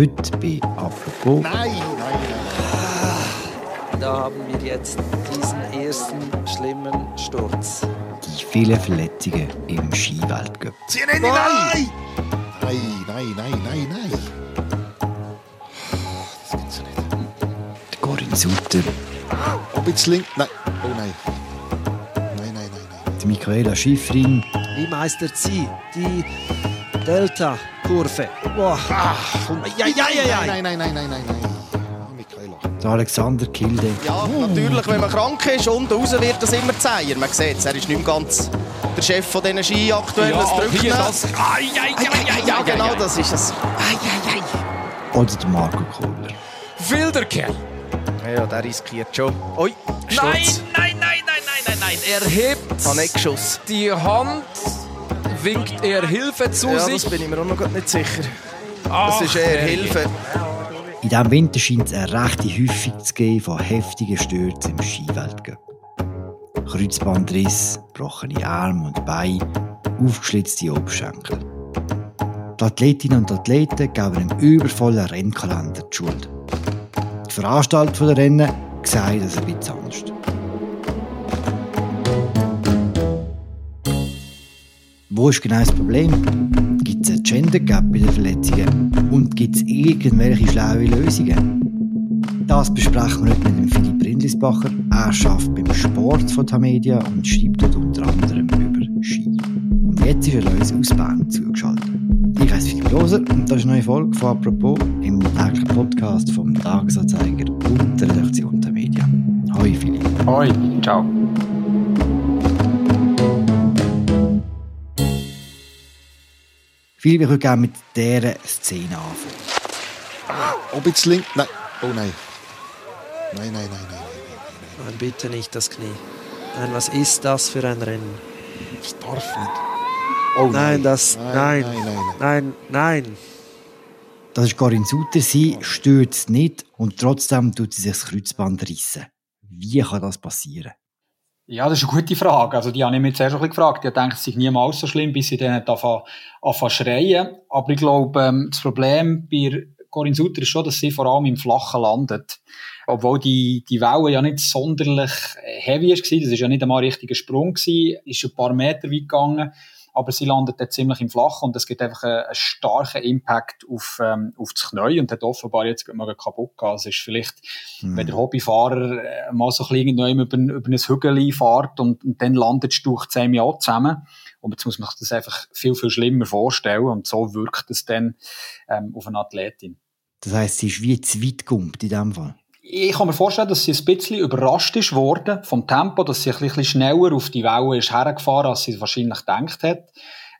Heute bei Apropos. Nein, nein, nein. Da haben wir jetzt diesen ersten schlimmen Sturz. Die vielen Verletzungen im Skiweltcup. Nicht nein! Nein, nein, nein, nein, nein. Das gibt's ja nicht. Corinne Sutter, Ob jetzt links. Nein. Oh nein. Nein, nein, nein, nein. die Michaela Schifrin, Wie meistert sie die Delta-Kurve? Boah. Komm. Ja, ja, ja, ja. Nein, nein, nein, nein, nein, nein. Der Alexander Kilde, Ja, natürlich, wenn man krank ist, unten raus wird das immer zäher. Man sieht es, er ist nicht mehr ganz der Chef von diesen Ski aktuell. Ja, es drückt hier das. Ai, ai, ai, ai, Ja, ai, genau, das ist es. oder der Marco Kohler. Wilder Kerl. Ja, der riskiert schon. Ui, Nein, Sturz. nein, nein, nein, nein, nein, nein. Er hebt die Hand, winkt er Hilfe zu Ja, sich. das bin ich mir auch noch nicht sicher. Ach, Das ist eher. Hilfe. In diesem Winter scheint es eine rechte Häufung zu geben von heftigen Stürzen im Skiweltcup. Kreuzbandriss, gebrochene Arme und Beine, aufgeschlitzte Oberschenkel. Die Athletinnen und Athleten geben einem übervollen Rennkalender die Schuld. Die Veranstalter der Rennen sehen das ein bisschen anders. Wo ist genau das Problem? Gibt es einen Gender Gap bei den Verletzungen? Und gibt es irgendwelche schlaue Lösungen? Das besprechen wir heute mit dem Philipp Rindlisbacher. Er arbeitet beim Sport von Tamedia und schreibt dort unter anderem über Ski. Und jetzt ist er uns aus Bern zugeschaltet. Ich heiße Philipp Loser und das ist eine neue Folge von «Apropos» im täglichen Podcast vom Tagesanzeiger und der Redaktion Tamedia. Hoi Philipp. Hoi, ciao. Philipp, ich würde gerne mit dieser Szene anfangen. Ob jetzt links. Nein. Oh nein. Nein, nein, nein, nein. Nein, bitte nicht das Knie. Nein, was ist das für ein Rennen? Das darf nicht. Oh Nein, das. Nein. Nein, nein, nein. Nein, nein. Das ist Corinne Sutter. Sie stürzt nicht und trotzdem tut sie sich das Kreuzband rissen. Wie kann das passieren? Ja, das ist eine gute Frage. Also, die habe ich mir zuerst ein bisschen gefragt. Ich dachte, es sei niemals so schlimm, bis sie dann anfangen zu schreien. Aber ich glaube, ähm, das Problem bei Corinne Sutter ist schon, dass sie vor allem im Flachen landet. Obwohl die, die Welle ja nicht sonderlich heavy war. Das war ja nicht einmal ein richtiger Sprung. Gewesen. Ist ein paar Meter weit gegangen. Aber sie landet dann ziemlich im Flachen und es gibt einfach einen, einen starken Impact auf, ähm, auf das Knie und hat offenbar jetzt mal kaputt gehabt. Es ist vielleicht, Hm. wenn der Hobbyfahrer äh, mal so ein bisschen über, über ein Hügel fährt und, und dann landet du durch zehn Jahre zusammen. Und jetzt muss man sich das einfach viel, viel schlimmer vorstellen und so wirkt es dann ähm, auf eine Athletin. Das heisst, sie ist wie zu weit gumpt in diesem Fall. Ich kann mir vorstellen, dass sie ein bisschen überrascht ist worden vom Tempo, dass sie ein bisschen schneller auf die Welle ist hergefahren, als sie es wahrscheinlich gedacht hat.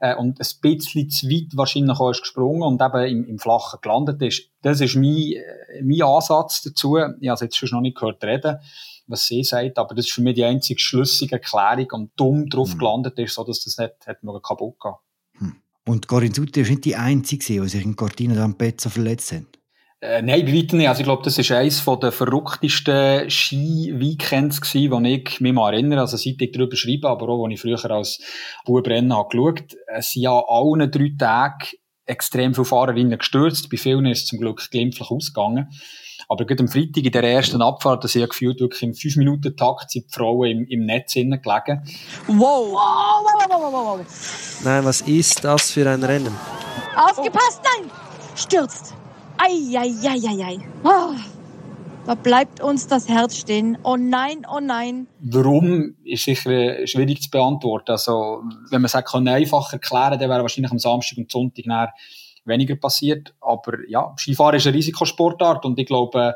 Äh, und ein bisschen zu weit wahrscheinlich auch ist gesprungen und eben im, im Flachen gelandet ist. Das ist mein, äh, mein Ansatz dazu. Ich habe es jetzt schon noch nicht gehört reden, was sie sagt, aber das ist für mich die einzige schlüssige Erklärung und dumm drauf Mhm. gelandet ist, so dass das nicht hat mögen kaputt gehen. Und Corinne Sutter ist nicht die Einzige, die sich in Cortina d'Ampezzo verletzt hat. Äh, nein, bei weitem nicht. Also ich glaube, das ist eines von der verrücktesten Ski-Weekends gewesen, die ich mich mal erinnere. Also seit ich darüber schreibe, aber auch, als ich früher als Bubrennen habe geschaut. Es sind ja allen drei Tagen extrem viele Fahrerinnen gestürzt. Bei vielen ist es zum Glück glimpflich ausgegangen. Aber gerade am Freitag in der ersten Abfahrt, das ich gefühlt wirklich im 5-Minuten-Takt sind die Frauen im, im Netz gelegen. Wow. Wow, wow, wow, wow, wow, wow. Nein, was ist das für ein Rennen? Aufgepasst, nein! Stürzt. Eieieiei. Oh, da bleibt uns das Herz stehen. Oh nein, oh nein. Warum ist sicher äh, schwierig zu beantworten. Also, wenn man es kann einfach erklären, dann wäre wahrscheinlich am Samstag und Sonntag nachher weniger passiert. Aber ja, Skifahren ist eine Risikosportart und ich glaube,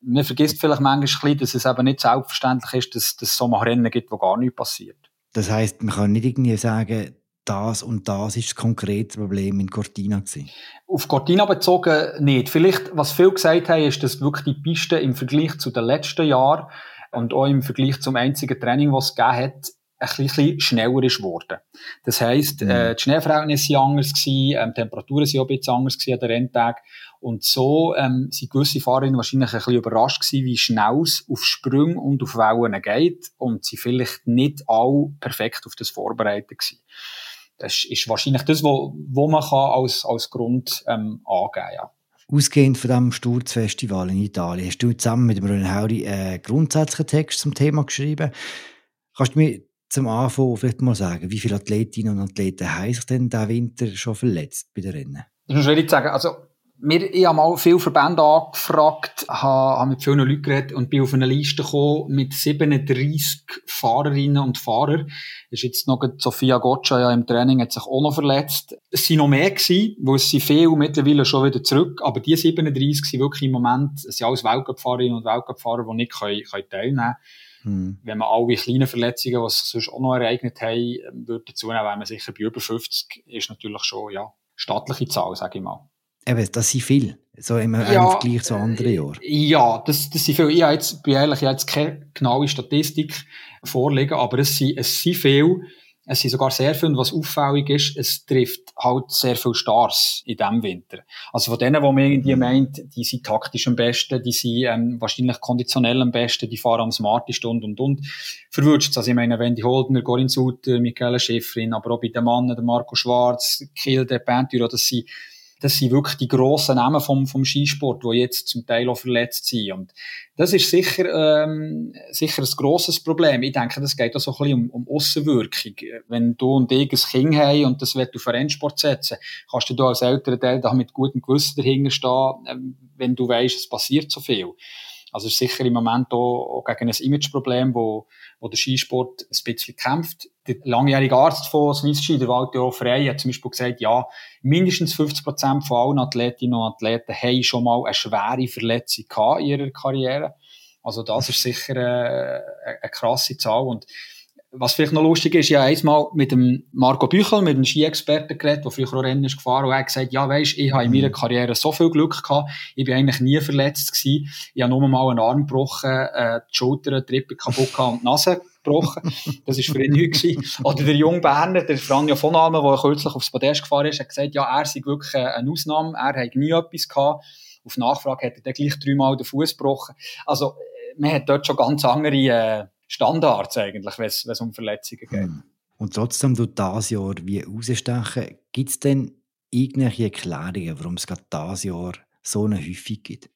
man vergisst vielleicht manchmal ein bisschen, dass es eben nicht selbstverständlich ist, dass, dass es so mal Rennen gibt, wo gar nichts passiert. Das heisst, man kann nicht irgendwie sagen, das und das ist das konkrete Problem in Cortina gewesen. Auf Cortina bezogen nicht. Vielleicht, was viele gesagt haben, ist, dass wirklich die Piste im Vergleich zu den letzten Jahren und auch im Vergleich zum einzigen Training, was es gegeben hat, ein bisschen schneller ist geworden. Das heisst, Mhm. äh, die Schneeverhältnisse waren anders, gewesen, ähm, die Temperaturen waren auch ein bisschen anders gewesen an den Renntag. Und so ähm, sind gewisse Fahrerinnen wahrscheinlich ein bisschen überrascht gewesen, wie schnell es auf Sprünge und auf Wellen geht und sie vielleicht nicht alle perfekt auf das vorbereitet gewesen. Das ist wahrscheinlich das, wo, wo man kann als, als Grund ähm, angeben kann. Ja. Ausgehend von diesem Sturzfestival in Italien hast du zusammen mit dem René Hauri einen grundsätzlichen Text zum Thema geschrieben. Kannst du mir zum Anfang vielleicht mal sagen, wie viele Athletinnen und Athleten haben sich denn diesen Winter schon verletzt bei den Rennen? Das muss ich sagen. Also, wir, ich habe mal viele Verbände angefragt, habe, habe mit vielen Leuten geredet und bin auf eine Liste gekommen mit 37 Fahrerinnen und Fahrern. Ist jetzt noch Sophia Gotcha ja im Training, hat sich auch noch verletzt. Es sind noch mehr gewesen, weil es sind viele mittlerweile schon wieder zurück, aber die 37 sind wirklich im Moment, es sind alles Weltcup-Fahrerinnen und Weltcup-Fahrer, die nicht können, können teilnehmen können. Hm. Wenn man alle kleinen Verletzungen, die sich sonst auch noch ereignet haben, ähm, würde dazu nehmen, wenn man sicher bei über 50 ist natürlich schon, ja, stattliche Zahl, sage ich mal. Eben, das sind viele. So im ja, Vergleich zu anderen Jahren. Ja, das, das sind viele. Ich habe jetzt, bin ehrlich, ich habe jetzt keine genaue Statistik vorliegen, aber es sind, es sind viele. Es sind sogar sehr viele, was auffällig ist, es trifft halt sehr viele Stars in diesem Winter. Also von denen, wo man irgendwie meint, die sind taktisch am besten, die sind ähm, wahrscheinlich konditionell am besten, die fahren am smartesten und, und, und, verwünscht Also ich meine, Wendy Holdner, Corinne Sutter, Michaela Schäferin, aber auch bei den Mannen, der Marco Schwarz, Kilde, Pentyro, das sind das sind wirklich die grossen Namen vom, vom Skisport, die jetzt zum Teil auch verletzt sind. Und das ist sicher, ähm, sicher ein grosses Problem. Ich denke, das geht auch so ein bisschen um, um Aussenwirkung. Wenn du und ich ein Kind haben und das wird auf Rennsport setzen, kannst du da als älterer Teil da mit gutem Gewissen dahinter stehen, ähm, wenn du weißt, es passiert so viel. Also sicher im Moment auch, auch gegen ein Imageproblem, wo, wo der Skisport ein bisschen kämpft. Der langjährige Arzt von Swiss Ski, der Walter Frey, hat zum Beispiel gesagt, ja, mindestens 50 Prozent von allen Athletinnen und Athleten haben schon mal eine schwere Verletzung in ihrer Karriere. Also das ist sicher eine, eine krasse Zahl und was vielleicht noch lustig ist, ja einmal mit dem Marco Büchel, mit dem Ski-Experten geredet, der früher auch Rennen ist gefahren, und er hat gesagt, ja weisst, ich habe in meiner mhm. Karriere so viel Glück gehabt, ich bin eigentlich nie verletzt gewesen, ich habe nur mal einen Arm gebrochen, äh, die Schulter, die Rippe kaputt gehabt und die Nase gebrochen. Das war für ihn nichts. Oder der junge Berner, der Franjo von Almen, der kürzlich aufs Podest gefahren ist, hat gesagt, ja, er sei wirklich eine Ausnahme, er hat nie etwas gehabt. Auf Nachfrage hat er dann gleich dreimal den Fuß gebrochen. Also, äh, man hat dort schon ganz andere, äh, Standards eigentlich, wenn es um Verletzungen geht. Hm. Und trotzdem du das Jahr wie rausstechen. Gibt es denn irgendwelche Erklärungen, warum es gerade dieses Jahr so eine Häufung gibt?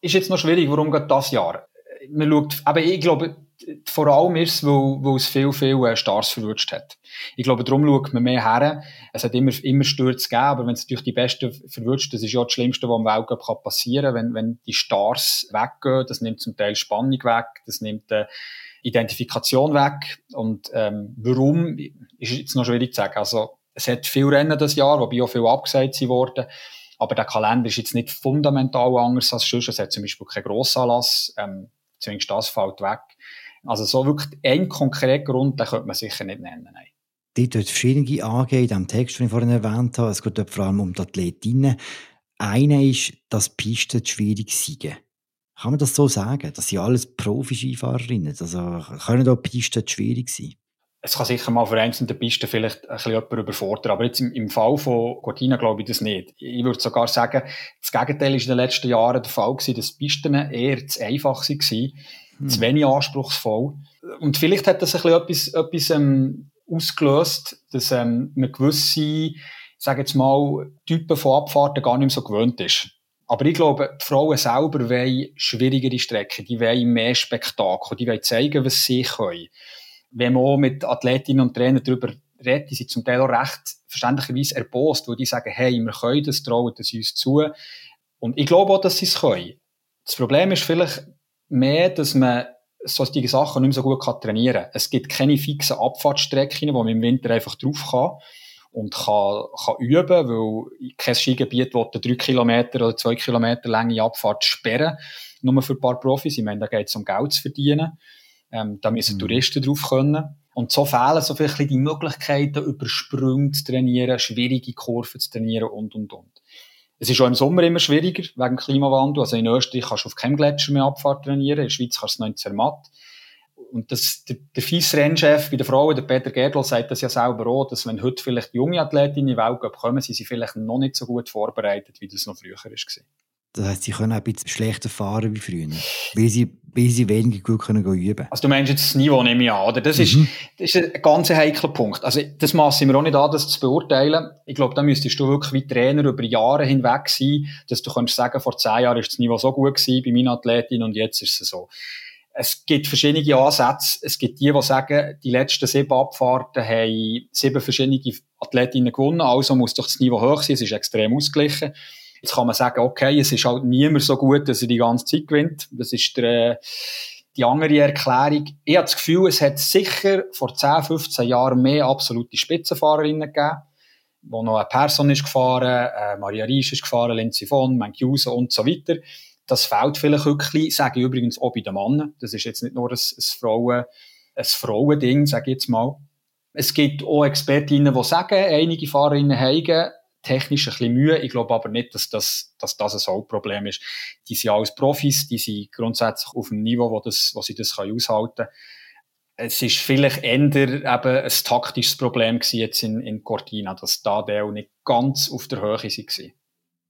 Ist jetzt noch schwierig, warum gerade das Jahr? Man schaut, aber ich glaube, vor allem ist es, weil, weil es viel, viel äh, Stars verwünscht hat. Ich glaube, darum schaut man mehr her. Es hat immer, immer Stürze gegeben, aber wenn es natürlich die Besten verwünscht, das ist ja das Schlimmste, was im Weltcup passieren kann, wenn, wenn die Stars weggehen, das nimmt zum Teil Spannung weg, das nimmt äh, Identifikation weg. Und ähm, warum, ist jetzt noch schwierig zu sagen. Also, es hat viel Rennen das Jahr, wobei auch viel abgesagt worden. Aber der Kalender ist jetzt nicht fundamental anders als sonst. Es hat zum Beispiel keinen Grossanlass, ähm, zumindest das fällt weg. Also so wirklich ein konkreter Grund, den könnte man sicher nicht nennen. Nein. Dort wird verschiedene angehen, in dem Text, den ich vorhin erwähnt habe. Es geht vor allem um die Athletinnen. Eine ist, dass Pisten schwierig sind. Kann man das so sagen? Das sind alles Profi-Skifahrerinnen. Also können auch Pisten schwierig sein? Es kann sicher mal für einzelne Pisten vielleicht ein bisschen jemand überfordern. Aber jetzt im, im Fall von Cortina glaube ich das nicht. Ich würde sogar sagen, das Gegenteil ist in den letzten Jahren der Fall gewesen, dass Pisten eher zu einfach waren hm. zu wenig anspruchsvoll. Und vielleicht hat das ein bisschen etwas, etwas ähm, ausgelöst, dass ähm, man gewisse, sage jetzt mal, Typen von Abfahrten gar nicht mehr so gewöhnt ist. Aber ich glaube, die Frauen selber wollen schwierigere Strecken, die wollen mehr Spektakel, die wollen zeigen, was sie können. Wenn man auch mit Athletinnen und Trainern darüber redet, die sind zum Teil auch recht verständlicherweise erbost, wo die sagen, hey, wir können das, trauen das uns zu. Und ich glaube auch, dass sie es können. Das Problem ist vielleicht, mehr, dass man solche Sachen nicht mehr so gut kann trainieren kann. Es gibt keine fixen Abfahrtsstrecken, wo man im Winter einfach drauf kann und kann, kann üben, weil kein Skigebiet will drei Kilometer oder zwei Kilometer lange Abfahrt sperren, nur für ein paar Profis. Ich meine, da geht es um Geld zu verdienen. Ähm, da müssen mhm. Touristen drauf können. Und so fehlen so viel die Möglichkeiten, über Sprünge zu trainieren, schwierige Kurven zu trainieren und, und, und. Es ist auch im Sommer immer schwieriger, wegen Klimawandel. Also in Österreich kannst du auf keinem Gletscher mehr Abfahrt trainieren, in der Schweiz kannst du es noch in Zermatt. Und das, der, der Vize-Rennchef bei den Frauen, der Peter Gerdl, sagt das ja selber auch, dass wenn heute vielleicht junge Athletinnen in die Welt kommen, sind sie vielleicht noch nicht so gut vorbereitet, wie das noch früher war. Das heisst, sie können auch ein bisschen schlechter fahren wie früher, weil sie, weil sie weniger gut können üben können. Also du meinst jetzt das Niveau, nehme ich an, oder? Das, ist, Mhm. das ist ein ganz heikler Punkt. Also das masse ich mir auch nicht an, das zu beurteilen. Ich glaube, da müsstest du wirklich wie Trainer über Jahre hinweg sein, dass du kannst sagen, vor zehn Jahren ist das Niveau so gut gewesen bei meinen Athletinnen und jetzt ist es so. Es gibt verschiedene Ansätze. Es gibt die, die sagen, die letzten sieben Abfahrten haben sieben verschiedene Athletinnen gewonnen, also muss doch das Niveau hoch sein, es ist extrem ausgeglichen. Jetzt kann man sagen, okay, es ist halt niemand so gut, dass er die ganze Zeit gewinnt. Das ist der, äh, die andere Erklärung. Ich habe das Gefühl, es hat sicher vor 10, 15 Jahren mehr absolute Spitzenfahrerinnen gegeben, wo noch eine Person ist gefahren, äh, Maria Riesch ist gefahren, Lindsay von, Mankiuse und so weiter. Das fehlt vielleicht wirklich, sage ich übrigens auch bei den Männern. Das ist jetzt nicht nur ein, ein Frauen, ein Frauending, sage ich jetzt mal. Es gibt auch Expertinnen, die sagen, einige Fahrerinnen haben technisch ein bisschen Mühe. Ich glaube aber nicht, dass das, dass das ein Hauptproblem ist. Die sind alles Profis, die sind grundsätzlich auf dem Niveau, wo, das, wo sie das können aushalten können. Es ist vielleicht eher eben ein taktisches Problem jetzt in, in Cortina, dass da der nicht ganz auf der Höhe war.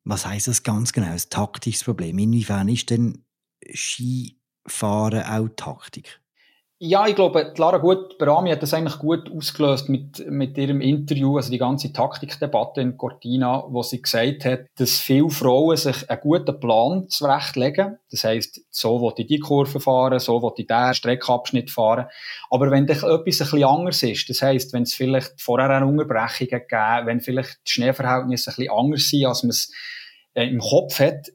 Was heisst das ganz genau? Ein taktisches Problem. Inwiefern ist denn Skifahren auch Taktik? Ja, ich glaube, Lara Gut, Barami hat das eigentlich gut ausgelöst mit, mit ihrem Interview, also die ganze Taktikdebatte in Cortina, wo sie gesagt hat, dass viele Frauen sich einen guten Plan zurechtlegen. Das heisst, so will ich die Kurve fahren, so will ich diesen Streckabschnitt fahren. Aber wenn dich etwas ein bisschen anders ist, das heisst, wenn es vielleicht vorher eine Unterbrechung gegeben, wenn vielleicht die Schneeverhältnisse ein bisschen anders sind, als man es äh, im Kopf hat,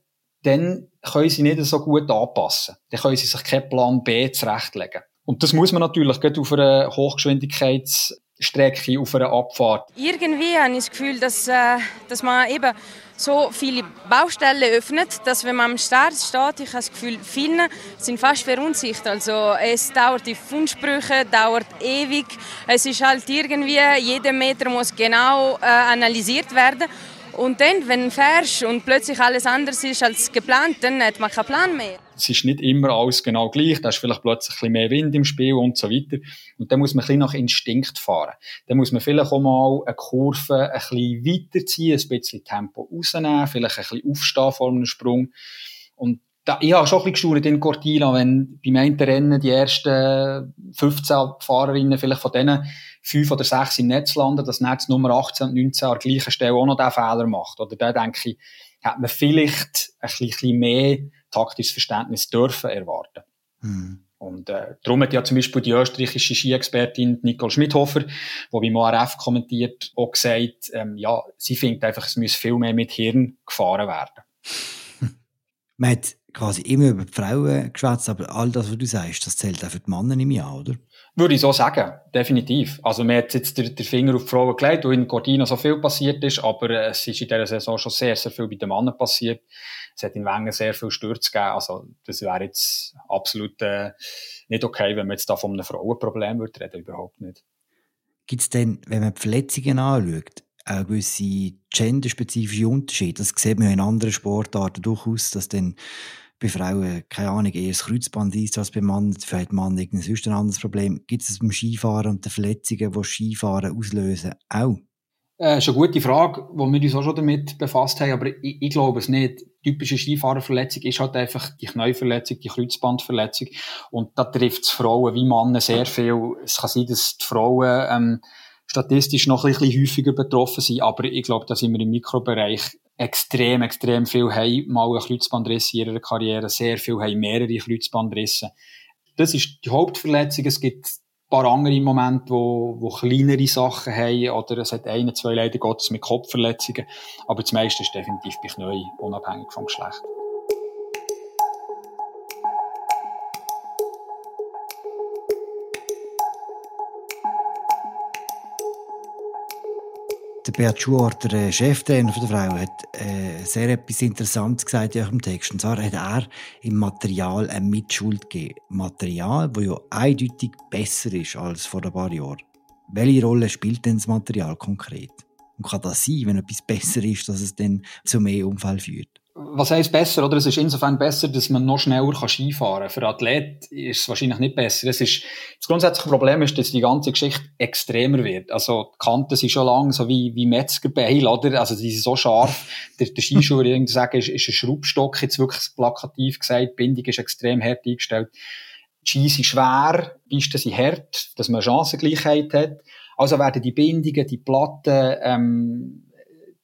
dann können sie nicht so gut anpassen. Dann können sie sich keinen Plan B zurechtlegen. Und das muss man natürlich gerade auf einer Hochgeschwindigkeitsstrecke, auf einer Abfahrt. Irgendwie habe ich das Gefühl, dass, äh, dass man eben so viele Baustellen öffnet, dass wenn man am Start steht, ich habe das Gefühl, viele sind fast verunsichert. Also es dauert die Fundsprüche, dauert ewig. Es ist halt irgendwie, jeder Meter muss genau äh, analysiert werden. Und dann, wenn du fährst und plötzlich alles anders ist als geplant, dann hat man keinen Plan mehr. Es ist nicht immer alles genau gleich. Da ist vielleicht plötzlich ein bisschen mehr Wind im Spiel und so weiter. Und dann muss man ein bisschen nach Instinkt fahren. Dann muss man vielleicht auch mal eine Kurve ein bisschen weiterziehen, ein bisschen Tempo rausnehmen, vielleicht ein bisschen aufstehen vor einem Sprung. Und da, ich habe schon ein bisschen gestaunt in Cortina, wenn beim einen Rennen die ersten 15 Fahrerinnen vielleicht von denen fünf oder sechs im Netz landen, dass Netz Nummer 18 und 19 an der gleichen Stelle auch noch diesen Fehler macht. Oder da denke ich, hat man vielleicht ein bisschen mehr taktisches Verständnis dürfen erwarten. Hm. Und äh, darum hat ja zum Beispiel die österreichische Ski-Expertin Nicole Schmidhofer, die beim ORF kommentiert, auch gesagt, ähm, ja, sie findet einfach, es müsse viel mehr mit Hirn gefahren werden. Man hat quasi immer über die Frauen geschwätzt, aber all das, was du sagst, das zählt auch für die Männer nicht mehr an, oder? Würde ich so sagen, definitiv. Also man hat jetzt den, Finger auf die Frauen gelegt, wo in Cortina so viel passiert ist, aber äh, es ist in dieser Saison schon sehr, sehr viel bei den Männern passiert. Es hat in Wengen sehr viel Stürze gegeben, also das wäre jetzt absolut äh, nicht okay, wenn man jetzt da von einem Frauenproblem würde reden, überhaupt nicht. Gibt es denn, wenn man die Verletzungen anschaut, auch gewisse genderspezifische Unterschiede? Das sieht man in anderen Sportarten durchaus, dass dann bei Frauen, keine Ahnung, eher das Kreuzband ist als bei Männern, dafür hat Mann irgendwie sonst ein anderes Problem. Gibt es beim Skifahren und den Verletzungen, die Skifahren auslösen, auch? Äh, ist eine gute Frage, wo wir uns auch schon damit befasst haben, aber ich, ich glaube es nicht. Die typische Skifahrerverletzung ist halt einfach die Knieverletzung, die Kreuzbandverletzung. Und da trifft es Frauen wie Männer sehr viel. Es kann sein, dass die Frauen ähm, statistisch noch ein bisschen häufiger betroffen sind, aber ich glaube, da sind wir im Mikrobereich extrem, extrem viel haben mal einen Kreuzbandriss in ihrer Karriere, sehr viel haben mehrere Kreuzbandrisse. Das ist die Hauptverletzung. Es gibt ein paar andere im Moment, wo, wo kleinere Sachen haben, oder es hat eine, zwei leider Gottes mit Kopfverletzungen, aber das meiste ist definitiv bei Knie, unabhängig vom Geschlecht. Der Bert Schuart, der Cheftrainer der Frau, hat äh, sehr etwas Interessantes gesagt in eurem Text. Und zwar hat er im Material eine Mitschuld gegeben. Material, das ja eindeutig besser ist als vor ein paar Jahren. Welche Rolle spielt denn das Material konkret? Und kann das sein, wenn etwas besser ist, dass es dann zu mehr Unfall führt? Was heißt besser, oder? Es ist insofern besser, dass man noch schneller Skifahren kann. Für Athlet ist es wahrscheinlich nicht besser. Es ist, das grundsätzliche Problem ist, dass die ganze Geschichte extremer wird. Also, die Kanten sind schon lang, so wie, wie Metzgerbeil, oder? Also, die sind so scharf. Der, der Skischuh, würde ich sagen, ist, ist ein Schraubstock, jetzt wirklich plakativ gesagt. Die Bindung ist extrem hart eingestellt. Die Ski sind schwer, die Pisten sind hart, dass man Chancengleichheit hat. Also werden die Bindungen, die Platten, ähm,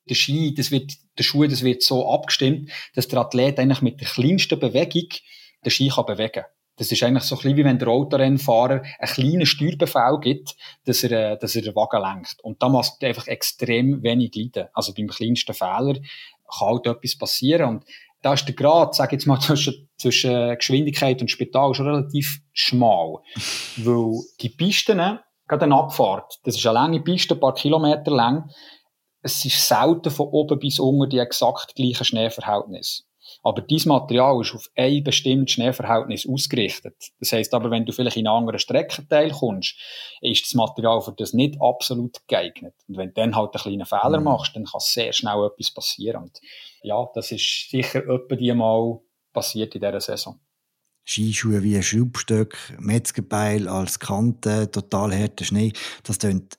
der Ski, das wird, der Schuh, das wird so abgestimmt, dass der Athlet eigentlich mit der kleinsten Bewegung den Ski kann bewegen Das ist eigentlich so ein bisschen wie wenn der Autorennfahrer einen kleinen Steuerbefehl gibt, dass er, äh, dass er den Wagen lenkt. Und da muss einfach extrem wenig leiden. Also beim kleinsten Fehler kann halt etwas passieren. Und da ist der Grad, sag ich jetzt mal, zwischen, zwischen Geschwindigkeit und Spital schon relativ schmal. Weil die Pisten, gerade eine Abfahrt, das ist eine lange Piste, ein paar Kilometer lang, es ist selten von oben bis unten die exakt gleichen Schneeverhältnis. Aber dieses Material ist auf ein bestimmtes Schneeverhältnis ausgerichtet. Das heisst aber, wenn du vielleicht in einen anderen Streckenteil kommst, ist das Material für das nicht absolut geeignet. Und wenn du dann halt einen kleinen Fehler mhm. machst, dann kann sehr schnell etwas passieren. Und ja, das ist sicher etwa die Mal passiert in dieser Saison. Skischuhe wie ein Schraubstöck, Metzgerbeil als Kante, total harter Schnee. Das klingt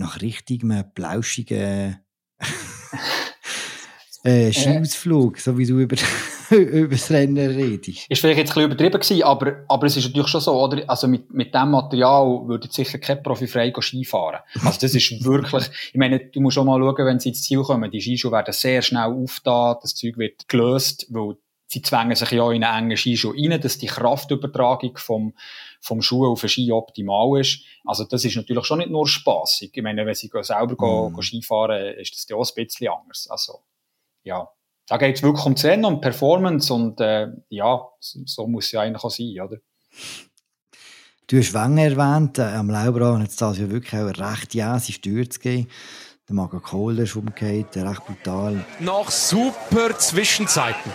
nach richtigem blauschigen äh, Skiausflug, so wie du über, über das Rennen redest. Ist vielleicht jetzt ein bisschen übertrieben gewesen, aber, aber es ist natürlich schon so, oder? Also mit, mit dem Material würde jetzt sicher kein Profi frei Ski fahren. Also das ist wirklich, ich meine, du musst schon mal schauen, wenn sie ins Ziel kommen, die Skischuhe werden sehr schnell aufgetan, das Zeug wird gelöst, weil sie zwängen sich ja in einen engen Skischuh rein, dass die Kraftübertragung vom, vom Schuh auf den Ski optimal ist. Also das ist natürlich schon nicht nur spaßig. Ich meine, wenn sie selber mm. gehen, Skifahren, ist das ja auch ein bisschen anders. Also, ja. Da geht es wirklich um das Rennen und Performance und äh, ja, so muss es ja eigentlich auch sein, oder? Du hast Wenger erwähnt, äh, am Lauberrad hat es das ja wirklich auch recht jäse Stürze gegeben. Der Marco Kohler ist umgekehrt, recht brutal. Nach super Zwischenzeiten.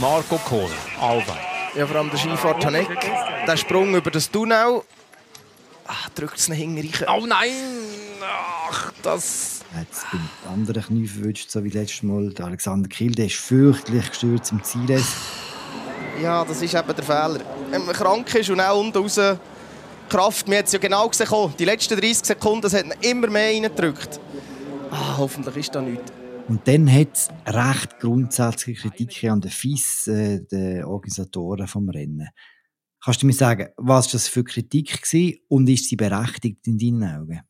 Marco Kohler, Alwein. Ja, vor allem der Skifahrer Tanek, der Sprung über das Tunnel, ah, drückt es nach hinten rein. Oh nein! Ach, das... Jetzt beim anderen Knie verwünscht, so wie letztes Mal. Der Alexander Kiel, der ist fürchterlich gestürzt im Ziel. Ja, das ist eben der Fehler. Wenn man krank ist und auch unten raus Kraft, man hat es ja genau gesehen, die letzten 30 Sekunden, das hat ihn immer mehr reingedrückt. Ah, hoffentlich ist da nichts. Und dann hat es recht grundsätzliche Kritik an den FIS, äh, den Organisatoren vom Rennen. Kannst du mir sagen, was das für Kritik war und ist sie berechtigt in deinen Augen?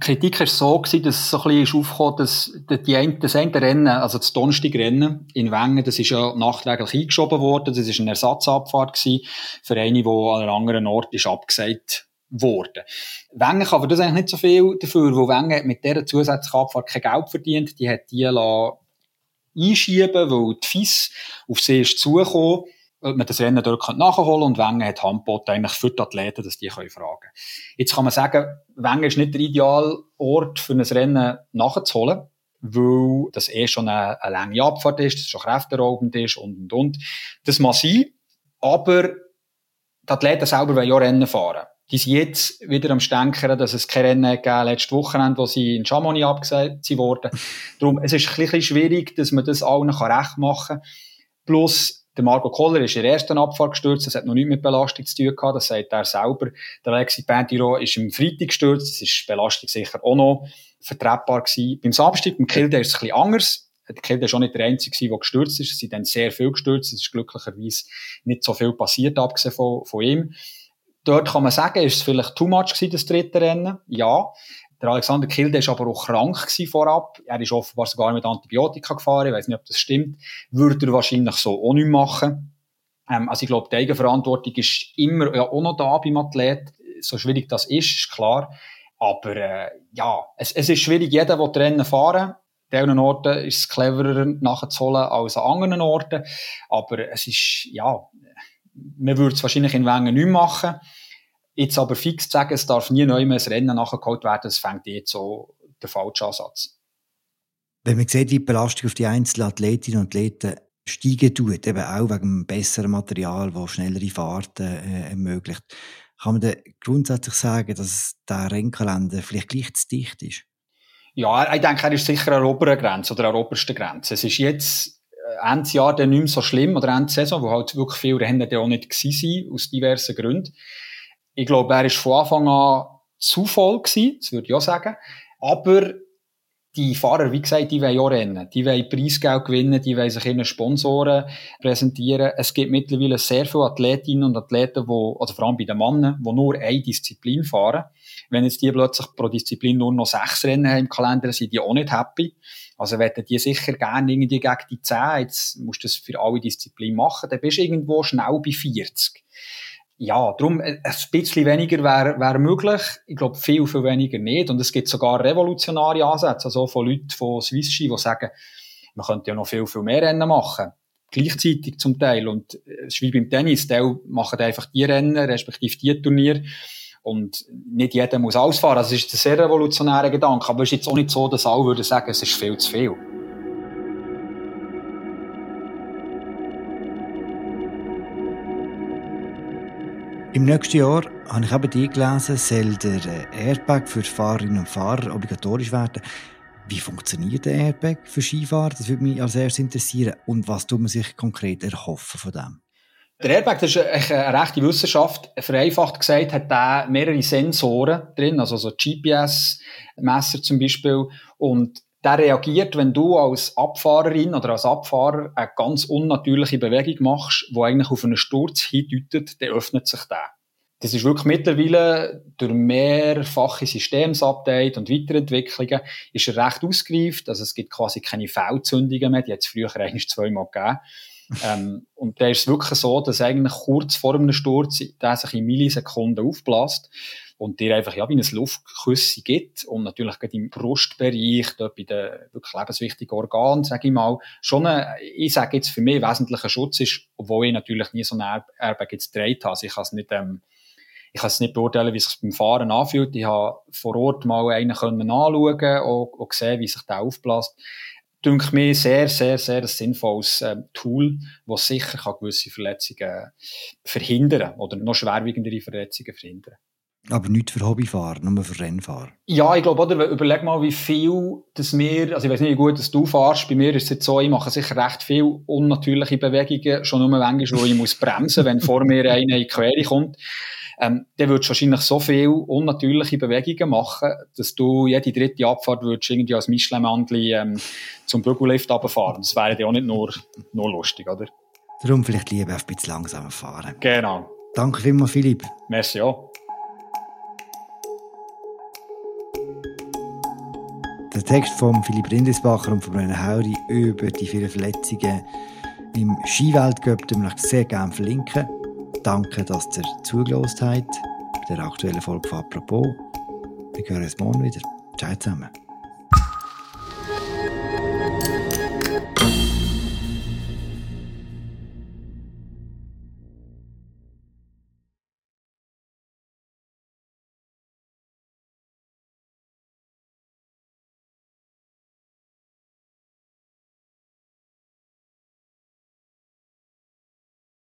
Kritik war so, gewesen, dass so ein bisschen aufkam, dass die das eine Rennen, also das Donnerstag-Rennen in Wengen, das ist ja nachträglich eingeschoben worden. Das war eine Ersatzabfahrt gewesen für eine, die an einem anderen Ort ist abgesagt worden. Wengen kann für das eigentlich nicht so viel dafür, weil Wengen mit dieser zusätzlichen Abfahrt kein Geld verdient. Die hat die einschieben weil die FIS auf sie ist zugekommen, ob man das Rennen dort nachholen und Wengen hat Handbot eigentlich für die Athleten, dass die können fragen Jetzt kann man sagen, Wengen ist nicht der ideale Ort für ein Rennen nachzuholen, weil das eh schon eine, eine lange Abfahrt ist, das schon kräfteraubend ist und, und, und. Das muss sein, aber die Athleten selber wollen ja Rennen fahren die sind jetzt wieder am Stänkern, dass es keine Rennen gegeben letztes Wochenende, wo sie in Chamonix abgesagt wurden. Darum, es ist ein bisschen schwierig, dass man das allen recht machen kann. Plus, der Marco Koller ist in der ersten Abfahrt gestürzt, das hat noch nichts mit Belastung zu tun gehabt, das sagt er selber. Der Alexis Pentiro ist im Freitag gestürzt, das ist Belastung sicher auch noch vertretbar gewesen. Beim Samstag, beim Kilde ist es ein bisschen anders. Der Kilde war auch nicht der Einzige, der gestürzt ist. Es sind dann sehr viel gestürzt. Es ist glücklicherweise nicht so viel passiert, abgesehen von, von ihm. Dort kann man sagen, ist es vielleicht too much gewesen, das dritte Rennen? Ja. Der Alexander Kilde war aber auch krank vorab. Er ist offenbar sogar mit Antibiotika gefahren. Ich weiß nicht, ob das stimmt. Würde er wahrscheinlich so auch nicht machen. Ähm, also ich glaube, die Eigenverantwortung ist immer ja, auch noch da beim Athlet. So schwierig das ist, ist klar. Aber äh, ja, es, es ist schwierig. Jeder will Rennen fahren. An diesen Orten ist es cleverer nachzuholen als an anderen Orten. Aber es ist, ja, man würde es wahrscheinlich in Wengen nicht machen. Jetzt aber fix zu sagen, es darf nie neu ein Rennen nachgeholt werden, das fängt jetzt so der falsche Ansatz. Wenn man sieht, wie die Belastung auf die einzelnen Athletinnen und Athleten steigen tut, eben auch wegen besseren Material, das schnellere Fahrten äh, ermöglicht, kann man grundsätzlich sagen, dass der Rennkalender vielleicht gleich zu dicht ist? Ja, ich denke, er ist sicher an der oberen Grenze oder an der obersten Grenze. Es ist jetzt Endjahr dann nicht mehr so schlimm, oder Endsaison, wo halt wirklich viele Rennen dann auch nicht waren, aus diversen Gründen. Ich glaube, er war von Anfang an zu voll gewesen, das würde ich auch sagen. Aber die Fahrer, wie gesagt, die wollen auch rennen. Die wollen Preisgeld gewinnen, die wollen sich ihren Sponsoren präsentieren. Es gibt mittlerweile sehr viele Athletinnen und Athleten, die, oder vor allem bei den Männern, die nur eine Disziplin fahren. Wenn jetzt die plötzlich pro Disziplin nur noch sechs Rennen haben im Kalender, sind die auch nicht happy. Also werden die sicher gerne irgendwie gegen die 10, jetzt musst du das für alle Disziplinen machen, dann bist du irgendwo schnell bei 40 ja, darum, äh, ein bisschen weniger wäre wär möglich. Ich glaube, viel, viel weniger nicht. Und es gibt sogar revolutionäre Ansätze, also von Leuten von Swiss Ski, die sagen, man könnte ja noch viel, viel mehr Rennen machen. Gleichzeitig zum Teil. Und äh, es ist wie beim Tennis. Die machen einfach die Rennen, respektive die Turnier. Und nicht jeder muss ausfahren. Also, es ist ein sehr revolutionärer Gedanke. Aber es ist jetzt auch nicht so, dass alle würden sagen, es ist viel zu viel. Im nächsten Jahr, habe ich eben die gelesen, soll der äh, Airbag für Fahrerinnen und Fahrer obligatorisch werden. Wie funktioniert der Airbag für Skifahrer? Das würde mich als erstes interessieren. Und was tut man sich konkret erhoffen von dem? Der Airbag, das ist eine rechte Wissenschaft. Vereinfacht gesagt, hat er mehrere Sensoren drin, also so GPS-Messer zum Beispiel. Und der reagiert, wenn du als Abfahrerin oder als Abfahrer eine ganz unnatürliche Bewegung machst, die eigentlich auf einen Sturz hindeutet, dann öffnet sich der. Das ist wirklich mittlerweile durch mehrfache Systemsupdate und Weiterentwicklungen ist er recht ausgereift. Also es gibt quasi keine Fehlzündungen mehr. Die hat es früher eigentlich zweimal gegeben. ähm, und da ist es wirklich so, dass eigentlich kurz vor einem Sturz der sich in Millisekunden aufblasst und dir einfach ja wie ein Luftküsse gibt und natürlich gerade im Brustbereich, dort bei den wirklich lebenswichtigen Organen, sage ich mal, schon ein, ich sage jetzt für mich wesentlicher Schutz ist, obwohl ich natürlich nie so ein Airbag jetzt gedreht habe. Also ich kann es nicht, ähm, ich kann es nicht beurteilen, wie es sich beim Fahren anfühlt. Ich habe vor Ort mal einen können anschauen und, und gesehen, wie sich der aufblasst. Dünkt mir sehr, sehr, sehr ein sinnvolles äh, Tool, das sicher kann gewisse Verletzungen verhindern oder noch schwerwiegendere Verletzungen verhindern. Aber nicht für Hobbyfahrer, nur für Rennfahrer. Ja, ich glaube, oder, überleg mal, wie viel das mir, also ich weiß nicht, wie gut dass du fährst, bei mir ist es jetzt so, ich mache sicher recht viel unnatürliche Bewegungen, schon nur manchmal, wo ich muss bremsen, wenn vor mir einer in die Quere kommt. Ähm, dann würdest du wahrscheinlich so viel unnatürliche Bewegungen machen, dass du jede dritte Abfahrt würdest irgendwie als Michelin-Mandli ähm, zum Bügellift runterfahren. Das wäre ja auch nicht nur, nur lustig, oder? Darum vielleicht lieber ein bisschen langsamer fahren. Genau. Danke vielmals, Philipp. Merci auch. Der Text von Philipp Rindisbacher und von Brenner Hauri über die vielen Verletzungen im Skiweltcup den wir sehr gerne verlinken. Danke, dass ihr zugelassen habt bei der aktuellen Folge von «Apropos». Wir hören uns morgen wieder. Ciao zusammen.